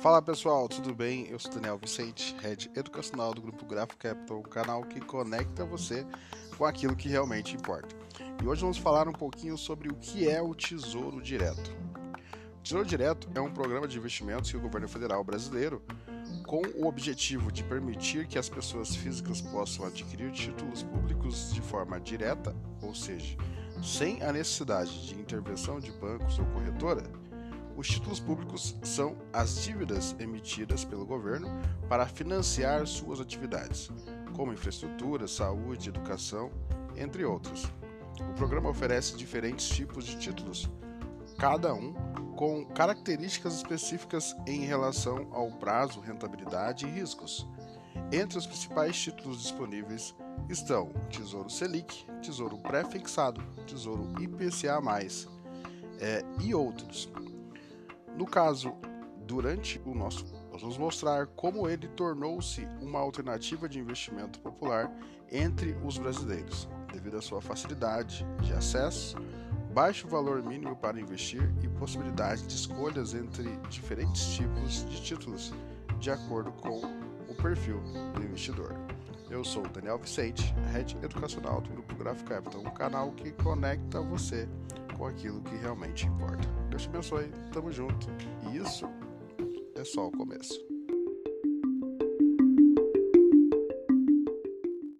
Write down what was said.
Fala pessoal, tudo bem? Eu sou Daniel Vicente, Head Educacional do Grupo Graph Capital, o canal que conecta você com aquilo que realmente importa. E hoje vamos falar um pouquinho sobre o que é o Tesouro Direto. O Tesouro Direto é um programa de investimentos que o governo federal brasileiro, com o objetivo de permitir que as pessoas físicas possam adquirir títulos públicos de forma direta, ou seja, sem a necessidade de intervenção de bancos ou corretora, os títulos públicos são as dívidas emitidas pelo governo para financiar suas atividades, como infraestrutura, saúde, educação, entre outros. O programa oferece diferentes tipos de títulos, cada um com características específicas em relação ao prazo, rentabilidade e riscos. Entre os principais títulos disponíveis estão Tesouro Selic, Tesouro Pré-Fixado, Tesouro IPCA+, é, e outros. No caso, durante o nosso, nós vamos mostrar como ele tornou-se uma alternativa de investimento popular entre os brasileiros, devido à sua facilidade de acesso, baixo valor mínimo para investir e possibilidade de escolhas entre diferentes tipos de títulos, de acordo com o perfil do investidor. Eu sou Daniel Vicente, Head Educacional do Grupo Graph Capital, um canal que conecta você com aquilo que realmente importa. Deus te abençoe, tamo junto. E isso é só o começo.